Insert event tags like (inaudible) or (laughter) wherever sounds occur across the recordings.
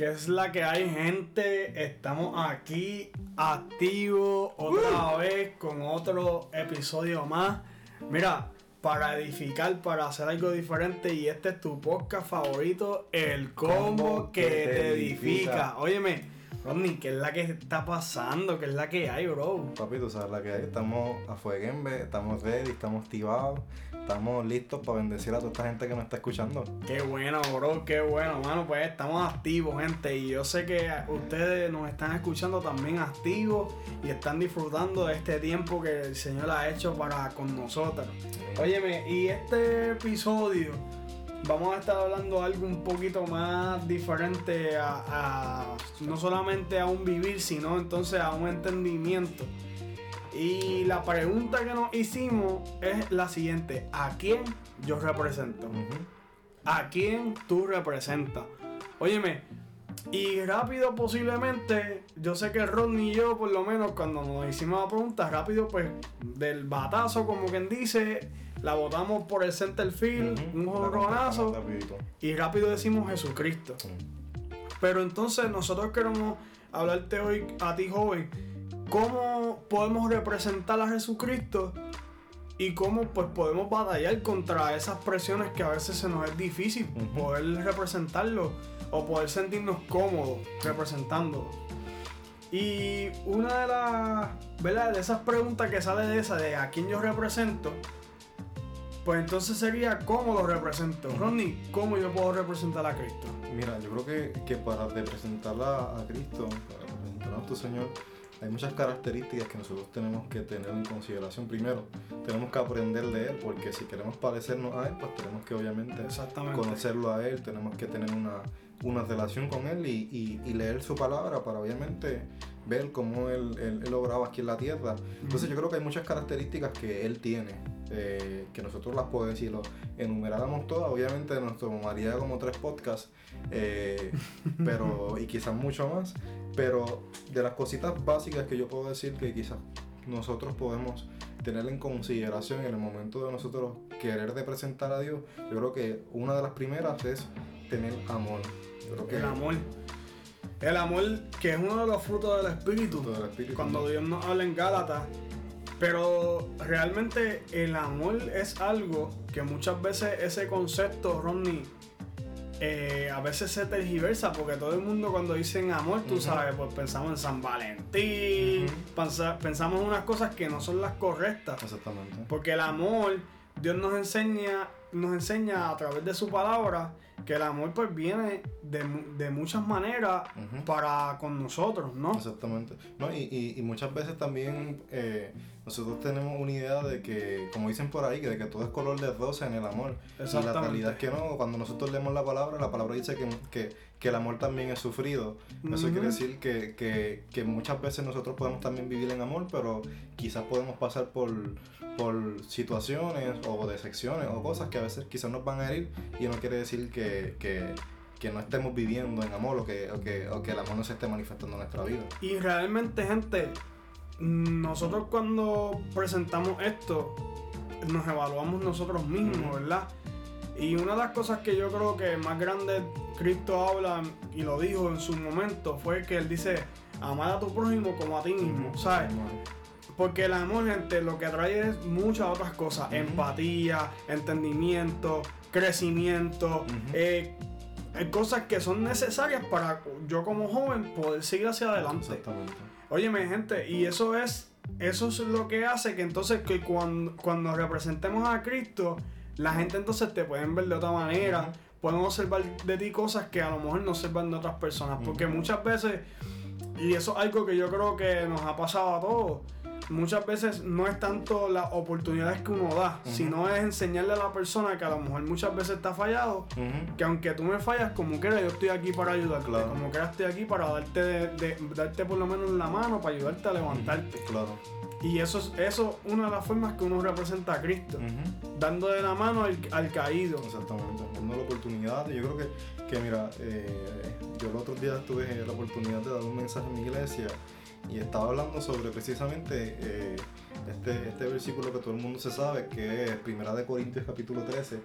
Que es la que hay, gente. Estamos aquí activos otra vez con otro episodio más. Mira, para edificar, para hacer algo diferente. Y este es tu podcast favorito, El Combo, que, te edifica. Óyeme. Rodney, ¿qué es la que está pasando? ¿Qué es la que hay, bro? Papi, tú sabes la que hay. Estamos a fueguembe, estamos ready, estamos activados, estamos listos para bendecir a toda esta gente que nos está escuchando. Qué bueno, bro, qué bueno, mano. Pues estamos activos, gente. Y yo sé que ustedes nos están escuchando también activos y están disfrutando de este tiempo que el Señor ha hecho para con nosotros. Óyeme, y este episodio vamos a estar hablando algo un poquito más diferente a, no solamente a un vivir, sino entonces a un entendimiento. Y la pregunta que nos hicimos es la siguiente: ¿a quién yo represento? ¿A quién tú representas? Óyeme, y rápido posiblemente, yo sé que Rodney y yo, por lo menos cuando nos hicimos la pregunta, rápido pues del batazo, como quien dice, la votamos por el center field, un jorronazo, y rápido decimos Jesucristo. Pero entonces nosotros queremos hablarte hoy a ti joven, ¿cómo podemos representar a Jesucristo? Y cómo pues podemos batallar contra esas presiones que a veces se nos es difícil poder representarlo o poder sentirnos cómodos representándolo. Y una de las, ¿verdad? De esas preguntas que sale de esa, de a quién yo represento, pues entonces sería cómo lo represento. Ronnie, ¿cómo yo puedo representar a Cristo? Mira, yo creo que, que para representar a, Cristo, para representar a nuestro Señor, hay muchas características que nosotros tenemos que tener en consideración. Primero, tenemos que aprender de Él, porque si queremos parecernos a Él, pues tenemos que obviamente conocerlo a Él, tenemos que tener una, una relación con Él y, y, leer su palabra para obviamente ver cómo Él, él, él, obraba aquí en la tierra. Entonces yo creo que hay muchas características que Él tiene, eh, que nosotros las podemos decirlo, enumeráramos todas, obviamente nos tomaría como tres podcasts, eh, pero, y quizás mucho más, pero de las cositas básicas que yo puedo decir que quizás nosotros podemos tener en consideración en el momento de nosotros querer representar a Dios, yo creo que una de las primeras es tener amor el amor. El amor que es uno de los frutos del Espíritu. cuando Dios nos habla en Gálatas. Pero realmente el amor es algo que muchas veces ese concepto, Ronnie, eh, a veces se tergiversa porque todo el mundo cuando dicen amor, tú sabes, pues pensamos en San Valentín, pensamos en unas cosas que no son las correctas. Exactamente. Porque el amor, Dios nos enseña, nos enseña a través de su palabra que el amor pues viene de, muchas maneras para con nosotros, ¿no? Exactamente. No, y, y, muchas veces también eh, nosotros tenemos una idea de que, como dicen por ahí, que de que todo es color de rosa en el amor. Y la realidad es que no, cuando nosotros leemos la palabra, la palabra dice que, que, que el amor también es sufrido. Eso quiere decir que, que, que, muchas veces nosotros podemos también vivir en amor, pero quizás podemos pasar por, por situaciones o decepciones o cosas que a veces quizás nos van a herir y no quiere decir que que, no estemos viviendo en amor o que, o que, o que el amor no se esté manifestando en nuestra vida. Y realmente, gente, nosotros cuando presentamos esto, nos evaluamos nosotros mismos, ¿verdad? Y una de las cosas que yo creo que más grande Cristo habla y lo dijo en su momento fue que él dice, amar a tu prójimo como a ti mismo, ¿sabes? Porque el amor, gente, lo que atrae es muchas otras cosas. Empatía, entendimiento, crecimiento, eh, cosas que son necesarias para yo como joven poder seguir hacia adelante. Exactamente. Óyeme, gente, y eso es, eso es lo que hace que entonces que cuando, cuando representemos a Cristo, la gente entonces te pueden ver de otra manera, pueden observar de ti cosas que a lo mejor no observan de otras personas, porque muchas veces, y eso es algo que yo creo que nos ha pasado a todos, muchas veces no es tanto las oportunidades que uno da, sino es enseñarle a la persona que a lo mejor muchas veces está fallado, que aunque tú me fallas, como quiera, yo estoy aquí para ayudarte, como quiera estoy aquí para darte, de, darte por lo menos la mano, para ayudarte a levantarte. Claro. Y eso es eso una de las formas que uno representa a Cristo, dando de la mano al, caído. Exactamente, dando la oportunidad. Yo creo que, que mira, eh, yo el otro día tuve la oportunidad de dar un mensaje en mi iglesia y estaba hablando sobre precisamente eh, este, este versículo que todo el mundo se sabe, que es Primera de Corintios capítulo 13,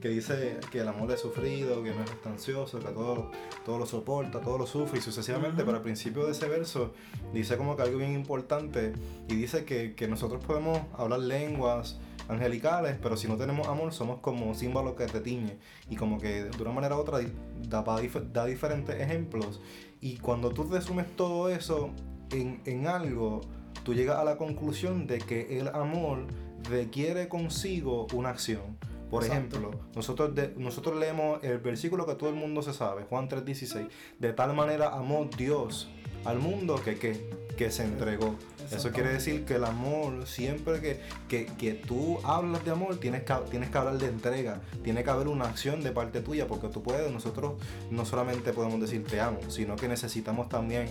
que dice que el amor es sufrido, que no es ansioso, que todo, todo lo soporta, todo lo sufre. Y sucesivamente, pero al principio de ese verso dice como que algo bien importante y dice que, que nosotros podemos hablar lenguas, angelicales, pero si no tenemos amor somos como símbolos que te tiñe. Y como que de una manera u otra da, da diferentes ejemplos. Y cuando tú resumes todo eso en, en algo, tú llegas a la conclusión de que el amor requiere consigo una acción. Por ejemplo, nosotros, nosotros leemos el versículo que todo el mundo se sabe, Juan 3:16, de tal manera amó Dios al mundo que, que, que se entregó. Eso quiere decir que el amor, siempre que, que, que, tú hablas de amor, tienes que, tienes que hablar de entrega, tiene que haber una acción de parte tuya, porque tú puedes, nosotros no solamente podemos decir te amo, sino que necesitamos también,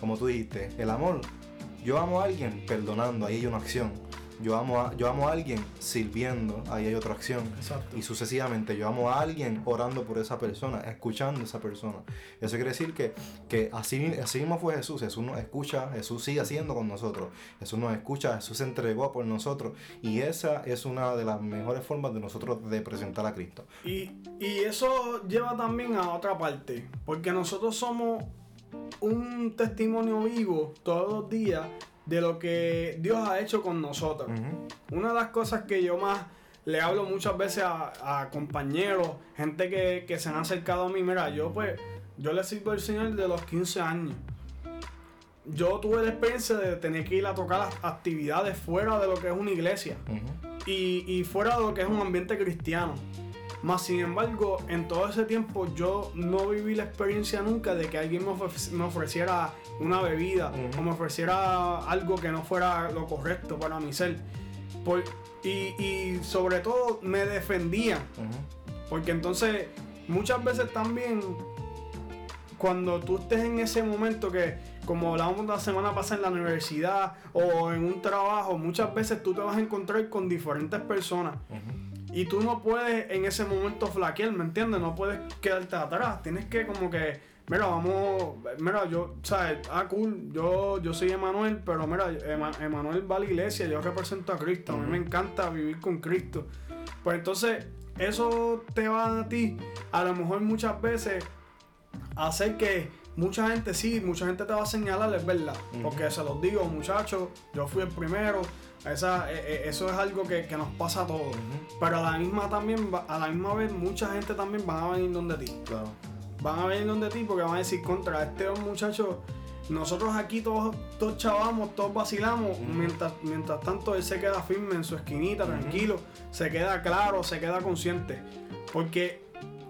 como tú dijiste, el amor. Yo amo a alguien perdonando, ahí hay una acción yo amo a, yo amo a alguien sirviendo, ahí hay otra acción. Y sucesivamente, yo amo a alguien orando por esa persona, escuchando a esa persona. Eso quiere decir que, que así, así mismo fue Jesús. Jesús nos escucha, Jesús sigue haciendo con nosotros. Jesús nos escucha, Jesús se entregó por nosotros. Y esa es una de las mejores formas de nosotros de presentar a Cristo. Y, y eso lleva también a otra parte, porque nosotros somos un testimonio vivo todos los días de lo que Dios ha hecho con nosotros. Una de las cosas que yo más le hablo muchas veces a, compañeros, gente que, se han acercado a mí, mira, yo pues, yo le sirvo al Señor de los 15 años. Yo tuve la experiencia de tener que ir a tocar las actividades fuera de lo que es una iglesia y, y fuera de lo que es un ambiente cristiano. Más sin embargo, en todo ese tiempo yo no viví la experiencia nunca de que alguien me, ofreciera una bebida o me ofreciera algo que no fuera lo correcto para mi ser. y, sobre todo me defendían. Porque entonces muchas veces también cuando tú estés en ese momento que, como hablábamos la semana pasada en la universidad o en un trabajo, muchas veces tú te vas a encontrar con diferentes personas. Y tú no puedes en ese momento flaquear, ¿me entiendes? No puedes quedarte atrás. Tienes que como que, mira, vamos, mira, yo, ¿sabes? Ah, cool, yo, yo soy Emanuel, pero mira, Emanuel va a la iglesia, yo represento a Cristo. A mí me encanta vivir con Cristo. Pues entonces, eso te va a ti, a lo mejor muchas veces, hacer que mucha gente sí, mucha gente te va a señalar, es verdad. Porque se los digo, muchachos, yo fui el primero esa, e, e, eso es algo que, nos pasa a todos. Pero a la misma también, a la misma vez, mucha gente también van a venir donde ti. Van a venir donde ti porque van a decir contra este muchacho. Nosotros aquí todos, todos chavamos, todos vacilamos, mientras, mientras tanto él se queda firme en su esquinita, tranquilo, se queda claro, se queda consciente. Porque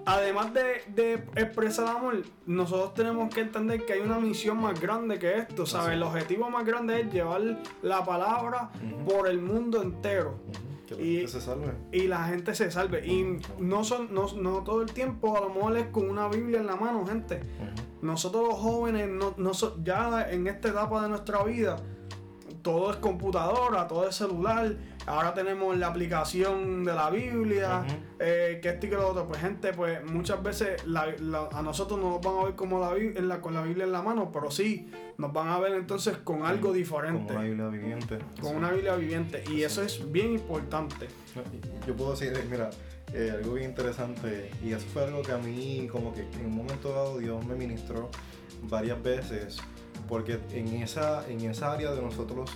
además de, expresar amor, nosotros tenemos que entender que hay una misión más grande que esto, ¿sabes? El objetivo más grande es llevar la palabra por el mundo entero. Que la y, gente se salve. Y la gente se salve. Y no, son, no, todo el tiempo, a lo mejor es con una Biblia en la mano, gente. Nosotros los jóvenes, no, no ya en esta etapa de nuestra vida, todo es computadora, todo es celular Ahora tenemos la aplicación de la Biblia, eh, que este y que lo otro. Pues gente, pues muchas veces a nosotros no nos van a ver como la, en la, con la Biblia en la mano, pero sí nos van a ver entonces con algo diferente. Con una Biblia viviente. Con una Biblia viviente. Y eso es bien importante. Yo puedo decir, mira, eh, algo bien interesante, y eso fue algo que a mí como que en un momento dado Dios me ministró varias veces, porque en esa, en esa área de nosotros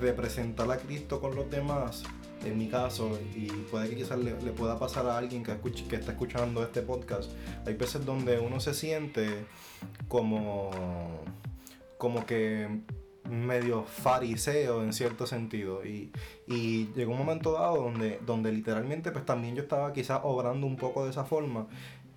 representar a Cristo con los demás, en mi caso, y puede que quizás le, pueda pasar a alguien que, escuche, que está escuchando este podcast, hay veces donde uno se siente como, como que medio fariseo en cierto sentido y, y, llegó un momento dado donde, donde literalmente pues también yo estaba quizás obrando un poco de esa forma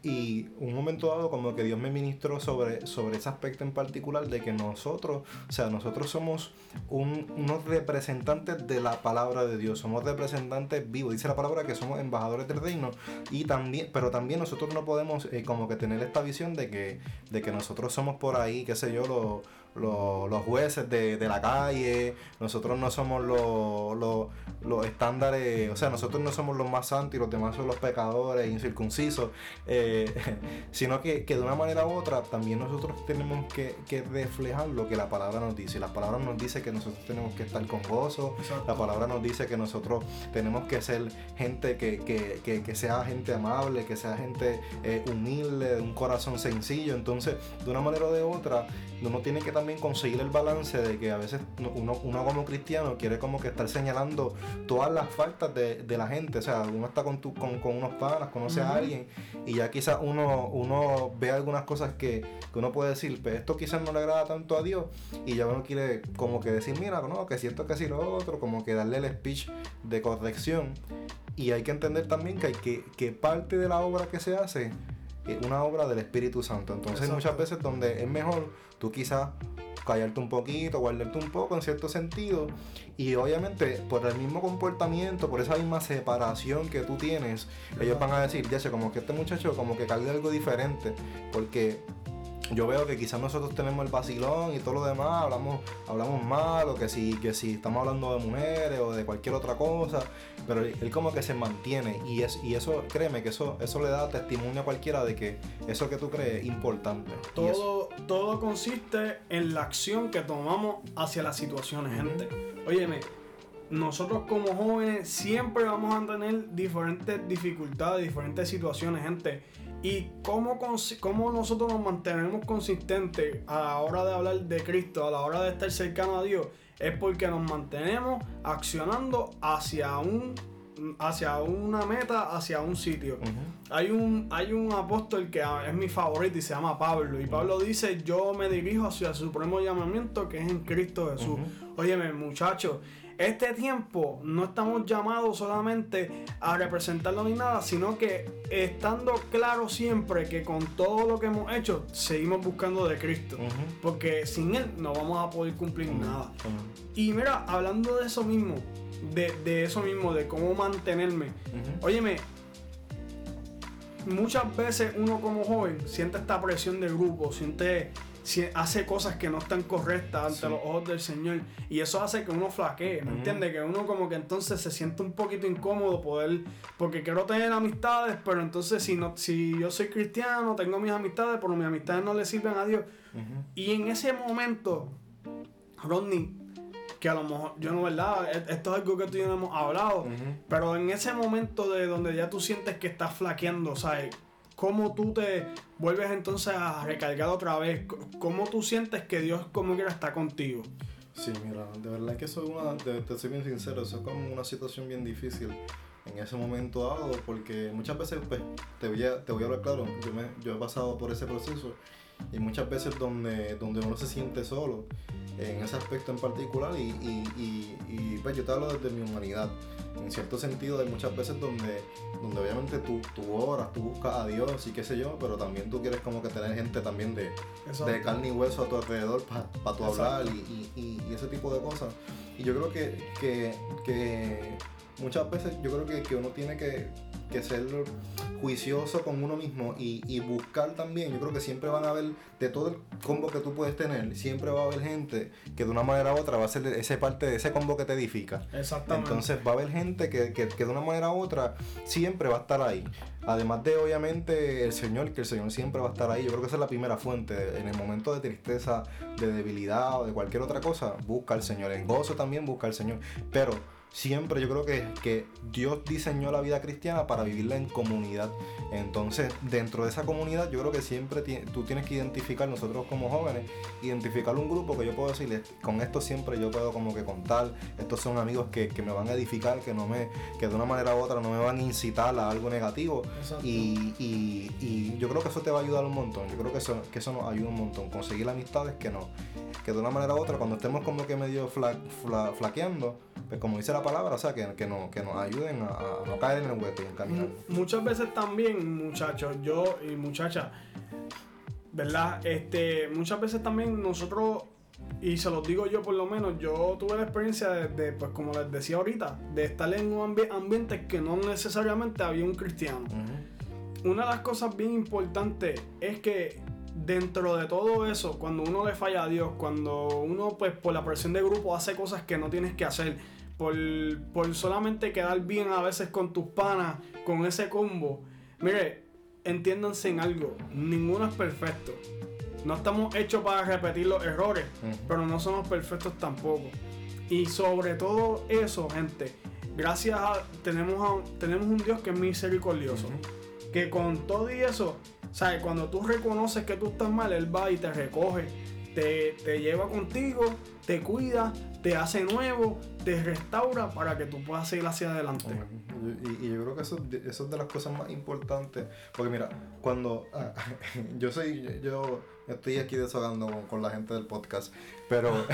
y un momento dado como que Dios me ministró sobre, sobre ese aspecto en particular de que nosotros, o sea, nosotros somos unos representantes de la palabra de Dios, somos representantes vivos, dice la palabra que somos embajadores del reino, y también, pero también nosotros no podemos eh, como que tener esta visión de que, de que nosotros somos por ahí, qué sé yo, los los jueces de, la calle, nosotros no somos los, los, estándares, o sea, nosotros no somos los más santos y los demás son los pecadores incircuncisos, eh, (laughs) sino que, de una manera u otra también nosotros tenemos que, reflejar lo que la palabra nos dice. La palabra nos dice que nosotros tenemos que estar con gozo, la palabra nos dice que nosotros tenemos que ser gente que, sea gente amable, que sea gente eh, humilde, de un corazón sencillo. Entonces, de una manera o de otra, uno tiene que también conseguir el balance de que a veces uno, uno como cristiano quiere como que estar señalando todas las faltas de, la gente. O sea, uno está con, tu, con, unos panas, conoce a alguien y ya quizás uno, uno ve algunas cosas que, uno puede decir, pero pues esto quizás no le agrada tanto a Dios y ya uno quiere como que decir, mira, no, que siento que sí lo otro, como que darle el speech de corrección. Y hay que entender también que, hay que, que parte de la obra que se hace una obra del Espíritu Santo. Entonces muchas veces donde es mejor tú quizás callarte un poquito, guardarte un poco en cierto sentido. Y obviamente por el mismo comportamiento, por esa misma separación que tú tienes, ellos van a decir, ya sé, como que este muchacho como que carga algo diferente. Porque yo veo que quizás nosotros tenemos el vacilón y todo lo demás, hablamos, hablamos mal, o que si, que si estamos hablando de mujeres o de cualquier otra cosa, pero él como que se mantiene y, es, y eso, créeme que eso, eso le da testimonio a cualquiera de que eso que tú crees es importante. Todo, todo consiste en la acción que tomamos hacia las situaciones, gente. Óyeme, nosotros como jóvenes siempre vamos a tener diferentes dificultades, diferentes situaciones, gente y cómo, cómo nosotros nos mantenemos consistentes a la hora de hablar de Cristo, a la hora de estar cercano a Dios, es porque nos mantenemos accionando hacia un hacia una meta, hacia un sitio. hay, un, hay un apóstol que es mi favorito y se llama Pablo. Y Pablo dice, yo me dirijo hacia el supremo llamamiento que es en Cristo Jesús. Óyeme, muchachos, este tiempo no estamos llamados solamente a representarlo ni nada, sino que estando claro siempre que con todo lo que hemos hecho, seguimos buscando de Cristo. Porque sin Él no vamos a poder cumplir nada. Y mira, hablando de eso mismo, de, eso mismo, de cómo mantenerme. Óyeme, muchas veces uno como joven siente esta presión del grupo, siente hace cosas que no están correctas ante los ojos del Señor. Y eso hace que uno flaquee, ¿me entiendes? Que uno como que entonces se siente un poquito incómodo poder, porque quiero tener amistades, pero entonces si, no, si yo soy cristiano, tengo mis amistades, pero mis amistades no le sirven a Dios. Y en ese momento, Rodney, que a lo mejor, yo no, ¿verdad? E, esto es algo que tú y yo no hemos hablado, pero en ese momento de donde ya tú sientes que estás flaqueando, ¿sabes? ¿Cómo tú te vuelves entonces a recargar otra vez? ¿Cómo tú sientes que Dios como quiera está contigo? Sí, mira, de verdad que eso es una, te, soy bien sincero, eso es como una situación bien difícil en ese momento dado, porque muchas veces, pues, te voy a, te voy a hablar claro, yo, me, yo he pasado por ese proceso y muchas veces donde, donde uno se siente solo en ese aspecto en particular y, y, y, y pues yo te hablo desde mi humanidad en cierto sentido hay muchas veces donde, donde obviamente tú, tú oras, tú buscas a Dios y qué sé yo, pero también tú quieres como que tener gente también de, de carne y hueso a tu alrededor para tu hablar y, y, y, ese tipo de cosas. Y yo creo que, que, que muchas veces yo creo que, que uno tiene que, que ser juicioso con uno mismo y, buscar también, yo creo que siempre van a haber, de todo el combo que tú puedes tener, siempre va a haber gente que de una manera u otra va a ser ese parte de ese combo que te edifica. Exactamente. Entonces va a haber gente que, que, de una manera u otra siempre va a estar ahí. Además de obviamente el Señor, que el Señor siempre va a estar ahí. Yo creo que esa es la primera fuente. En el momento de tristeza, de debilidad o de cualquier otra cosa, busca al Señor. En gozo también busca al Señor. Pero siempre yo creo que, que Dios diseñó la vida cristiana para vivirla en comunidad. Entonces, dentro de esa comunidad, yo creo que siempre tú tienes que identificar, nosotros como jóvenes, identificar un grupo que yo puedo decirle, con esto siempre yo puedo como que contar, estos son amigos que, me van a edificar, que no me, que de una manera u otra no me van a incitar a algo negativo. Y, y, yo creo que eso te va a ayudar un montón. Yo creo que eso, que eso nos ayuda un montón. Conseguir amistades que no, que de una manera u otra, cuando estemos como que medio flaqueando, pues como dice la palabra, o sea, que, que, no, que nos ayuden a, no caer en el hueco y en caminar. Muchas veces también, muchachos, yo y muchachas, ¿verdad? Este, muchas veces también nosotros, y se los digo yo por lo menos, yo tuve la experiencia de, pues como les decía ahorita, de estar en un ambiente que no necesariamente había un cristiano. Una de las cosas bien importantes es que dentro de todo eso, cuando uno le falla a Dios, cuando uno pues por la presión de grupo hace cosas que no tienes que hacer, por, por solamente quedar bien a veces con tus panas, con ese combo, mire, entiéndanse en algo, ninguno es perfecto. No estamos hechos para repetir los errores, pero no somos perfectos tampoco. Y sobre todo eso, gente, gracias a tenemos a- tenemos un Dios que es misericordioso, que con todo y eso, ¿sabes? Cuando tú reconoces que tú estás mal, él va y te recoge, te, te lleva contigo, te cuida, te hace nuevo, te restaura para que tú puedas seguir hacia adelante. Y, yo creo que eso, eso es de las cosas más importantes. Porque mira, cuando ah, (laughs) yo soy, yo estoy aquí desahogando con, con la gente del podcast, pero, (laughs)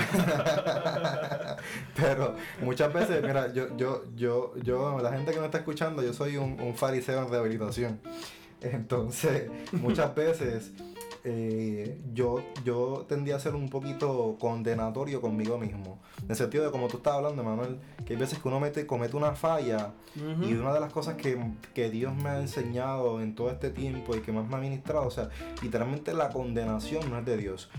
pero muchas veces, mira, yo, yo, yo, yo, la gente que me está escuchando, yo soy un, un fariseo en rehabilitación. Entonces, muchas veces eh, yo, yo tendía a ser un poquito condenatorio conmigo mismo. En el sentido de como tú estabas hablando, Manuel, que hay veces que uno mete, comete una falla y una de las cosas que, que Dios me ha enseñado en todo este tiempo y que más me ha ministrado, o sea, literalmente la condenación no es de Dios.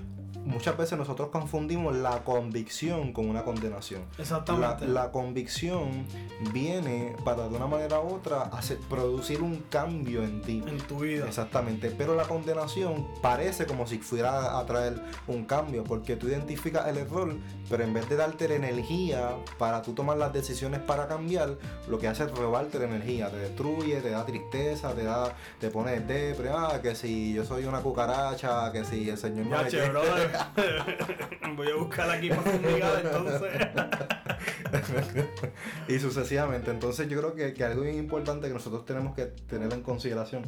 Muchas veces nosotros confundimos la convicción con una condenación. La, Exactamente. la convicción viene para de una manera u otra hacer, producir un cambio en ti. en tu vida. Exactamente, pero la condenación parece como si fuera a traer un cambio, porque tú identificas el error, pero en vez de darte la energía para tú tomar las decisiones para cambiar, lo que hace es robarte la energía, te destruye, te da tristeza, te da, te pone depre, ah, que si yo soy una cucaracha, que si el Señor no me. (laughs) Voy a buscar aquí para fumigar entonces. (laughs) y sucesivamente. Entonces yo creo que, que algo bien importante que nosotros tenemos que tener en consideración.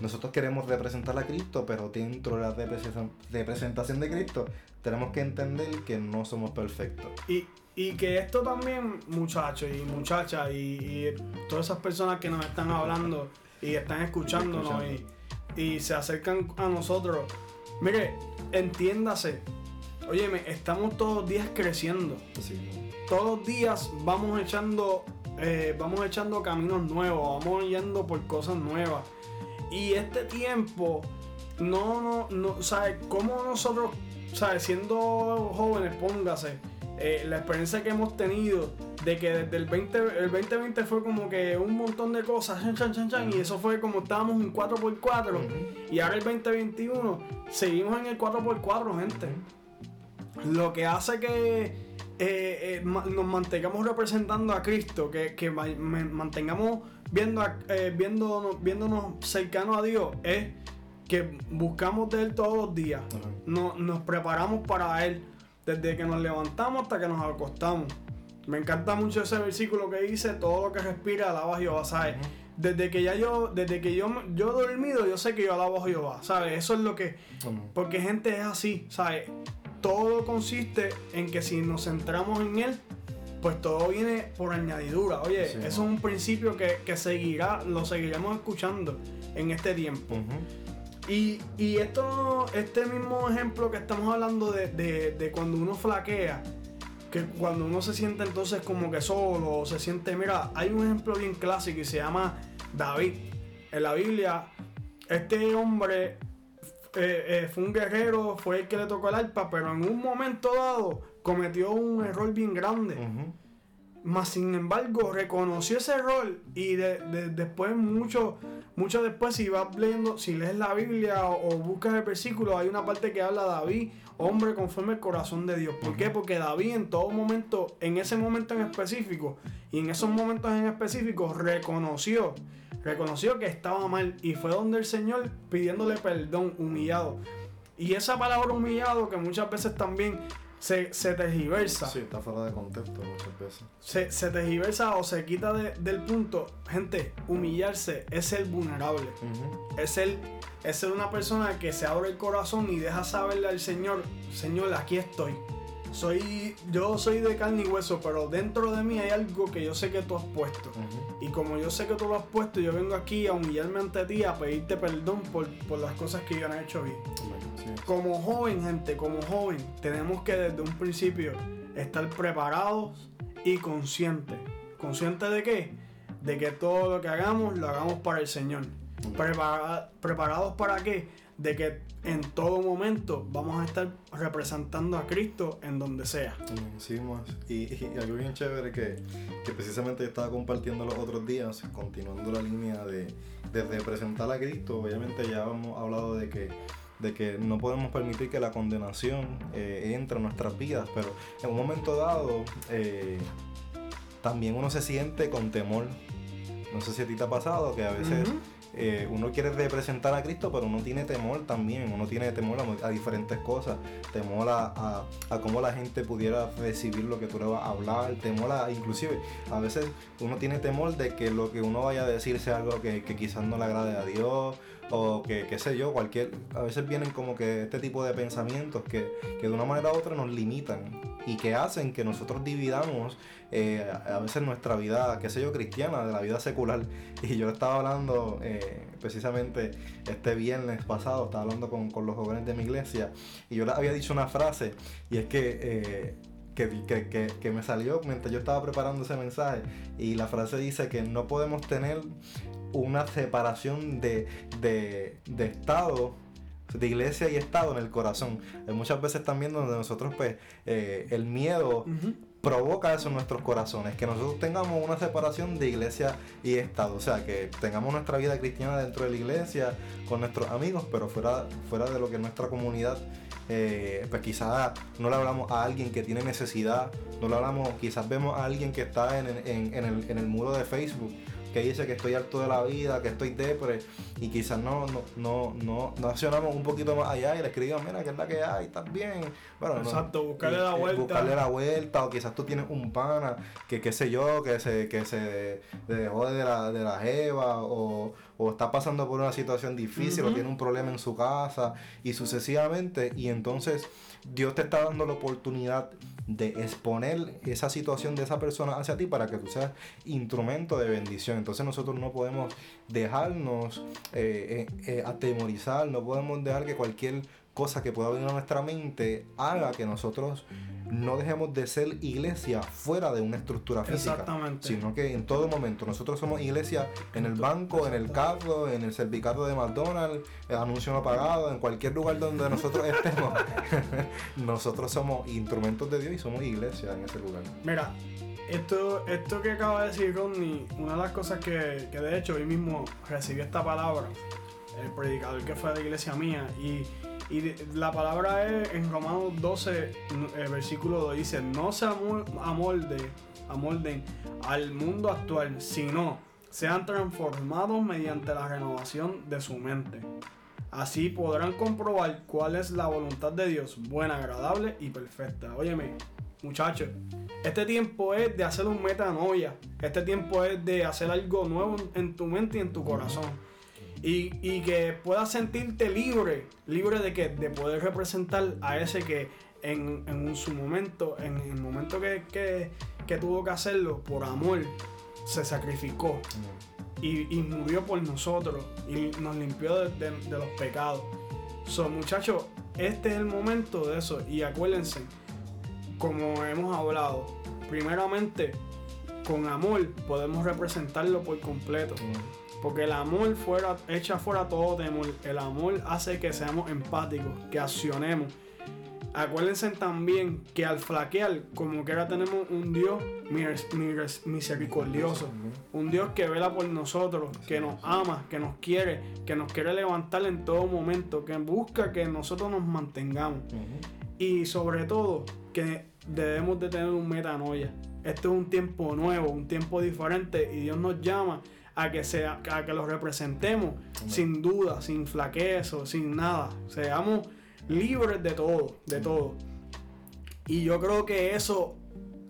Nosotros queremos representar a Cristo, pero dentro de la representación- representación de Cristo tenemos que entender que no somos perfectos. Y, y que esto también, muchachos y muchachas, y, y todas esas personas que nos están hablando y están escuchándonos y, y se acercan a nosotros, mire, entiéndase, óyeme, estamos todos los días creciendo, Así, todos los días vamos echando, eh, vamos echando caminos nuevos, vamos yendo por cosas nuevas. Y este tiempo, no, no, no, ¿sabes? Cómo nosotros, ¿sabes? Siendo jóvenes, póngase, eh, la experiencia que hemos tenido de que desde el 20, el 2020 fue como que un montón de cosas, chan, chan, chan, chan, y eso fue como estábamos en 4x4, Ujú. y ahora el 2021 seguimos en el 4x4, gente. Lo que hace que eh, eh, nos mantengamos representando a Cristo, que, que mantengamos viendo a- eh, viéndonos, viéndonos cercanos a Dios, es que buscamos de Él todos los días. No- nos preparamos para Él, desde que nos levantamos hasta que nos acostamos. Me encanta mucho ese versículo que dice, todo lo que respira alaba a Jehová, ¿sabes? Ujú. Desde que ya yo, desde que yo, yo he dormido, yo sé que yo alabo a Jehová, ¿sabes? Eso es lo que, porque gente es así, ¿sabes? Todo consiste en que si nos centramos en Él, pues todo viene por añadidura. Oye, Sí, eso es un principio que, que seguirá, lo seguiremos escuchando en este tiempo. Y, y esto, este mismo ejemplo que estamos hablando de, de- de cuando uno flaquea, que cuando uno se siente entonces como que solo, se siente, mira, hay un ejemplo bien clásico y se llama David. En la Biblia, este hombre eh, eh, fue un guerrero, fue el que le tocó el arpa, pero en un momento dado cometió un error bien grande. Ujú. Mas sin embargo, reconoció ese error y de, de- después, mucho, mucho después, si vas leyendo, si lees la Biblia o, o buscas el versículo, hay una parte que habla de David, hombre conforme al corazón de Dios. ¿Por qué? Porque David en todo momento, en ese momento en específico y en esos momentos en específico, reconoció, reconoció que estaba mal y fue donde el Señor pidiéndole perdón, humillado. Y esa palabra humillado que muchas veces también se, se tergiversa Sí, está fuera de contexto muchas veces. se, se tergiversa o se quita de- del punto. Gente, humillarse es ser vulnerable. Es ser, es ser una persona que se abre el corazón y deja saberle al Señor, Señor, aquí estoy. Soy, yo soy de carne y hueso, pero dentro de mí hay algo que yo sé que tú has puesto. Y como yo sé que tú lo has puesto, yo vengo aquí a humillarme ante ti, a pedirte perdón por, por las cosas que yo no he hecho bien. Sí. Como joven, gente, como joven, tenemos que desde un principio estar preparados y conscientes. ¿Conscientes de qué? De que todo lo que hagamos lo hagamos para el Señor. ¿Preparados para qué? De que en todo momento vamos a estar representando a Cristo en donde sea. Sí, y, y, algo bien chévere que, que precisamente estaba compartiendo los otros días, continuando la línea de, de representar a Cristo, obviamente ya hemos hablado de que de que no podemos permitir que la condenación eh, entre en nuestras vidas, pero en un momento dado eh, también uno se siente con temor. No sé si a ti te ha pasado que a veces eh, uno quiere representar a Cristo, pero uno tiene temor también, uno tiene temor a, diferentes cosas, temor a, cómo la gente pudiera recibir lo que tú le vas a hablar, temor a, inclusive, a veces uno tiene temor de que lo que uno vaya a decir sea algo que, que quizás no le agrade a Dios, o que, qué sé yo, cualquier, a veces vienen como que este tipo de pensamientos que, que de una manera u otra nos limitan y que hacen que nosotros dividamos eh, a veces nuestra vida, qué sé yo, cristiana, de la vida secular. (laughs) Y yo estaba hablando eh, precisamente este viernes pasado, estaba hablando con, con, los jóvenes de mi iglesia y yo les había dicho una frase y es que... Eh, que, que, que, me salió mientras yo estaba preparando ese mensaje y la frase dice que no podemos tener una separación de, de, de Estado de iglesia y Estado en el corazón. Hay muchas veces también donde nosotros, pues, eh, el miedo provoca eso en nuestros corazones, que nosotros tengamos una separación de iglesia y Estado, o sea, que tengamos nuestra vida cristiana dentro de la iglesia, con nuestros amigos, pero fuera, fuera de lo que es nuestra comunidad. Eh, pues quizás no le hablamos a alguien que tiene necesidad, no le hablamos, quizás vemos a alguien que está en, en, en, el, en el muro de Facebook que dice que estoy harto de la vida, que estoy depre, y quizás no, no, no, no, no accionamos un poquito más allá y le escribimos, mira, que es la que hay, estás bien. Bueno, Exacto, buscarle la vuelta. Buscarle la vuelta, o quizás tú tienes un pana, que qué sé yo, que se, que se dejó de la, de la jeva, o, o está pasando por una situación difícil, o tiene un problema en su casa, y sucesivamente, y entonces Dios te está dando la oportunidad de exponer esa situación de esa persona hacia ti para que tú seas instrumento de bendición. Entonces nosotros no podemos dejarnos eh, eh, eh, atemorizar, no podemos dejar que cualquier cosa que pueda venir a nuestra mente haga que nosotros no dejemos de ser iglesia fuera de una estructura física, sino que en todo momento nosotros somos iglesia en el banco, en el carro, en el servicarro de McDonald's, el anuncio no pagado, en cualquier lugar donde nosotros estemos. (laughs) nosotros somos instrumentos de Dios y somos iglesia en ese lugar. Mira, esto, esto que acaba de decir Ronnie, una de las cosas que, de hecho hoy mismo recibí esta palabra, el predicador que fue de la iglesia mía, y y la palabra es en Romanos 12, el versículo 2 dice, no se amolde, amolden al mundo actual, sino sean transformados mediante la renovación de su mente. Así podrán comprobar cuál es la voluntad de Dios, buena, agradable y perfecta. Óyeme, muchachos, este tiempo es de hacer un metanoia. Este tiempo es de hacer algo nuevo en tu mente y en tu corazón y, que puedas sentirte libre, libre de que de poder representar a ese que en, su momento, en el momento que, tuvo que hacerlo por amor, se sacrificó y, murió por nosotros y nos limpió de, los pecados. So, muchachos, este es el momento de eso y acuérdense, como hemos hablado, primeramente con amor podemos representarlo por completo. Porque el amor fuera, echa fuera todo temor. El amor hace que seamos empáticos, que accionemos. Acuérdense también que al flaquear, como que ahora tenemos un Dios misericordioso, un Dios que vela por nosotros, que nos ama, que nos quiere, que nos quiere levantar en todo momento, que busca que nosotros nos mantengamos. Y sobre todo, que debemos de tener un metanoia. Este es un tiempo nuevo, un tiempo diferente y Dios nos llama a que, sea, a que los representemos sin duda, sin flaquezo, sin nada. Seamos libres de todo, de todo. Y yo creo que eso,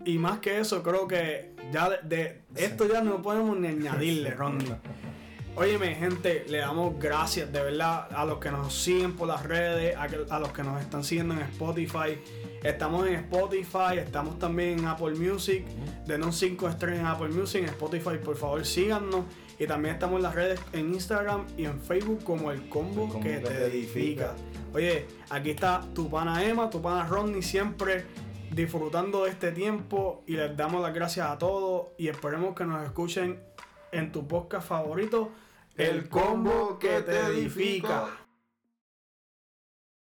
y más que eso, creo que ya de, esto ya no podemos ni añadirle, (laughs) Ronnie. Óyeme, gente, le damos gracias de verdad a los que nos siguen por las redes, a, a los que nos están siguiendo en Spotify. Estamos en Spotify, estamos también en Apple Music. Denos 5 estrellas en Apple Music, en Spotify, por favor síganos. Y también estamos en las redes en Instagram y en Facebook como el combo, que, te edifica. Oye, aquí está tu pana Emma, tu pana Rodney, siempre disfrutando de este tiempo. Y les damos las gracias a todos. Y esperemos que nos escuchen en tu podcast favorito El combo que te edifica.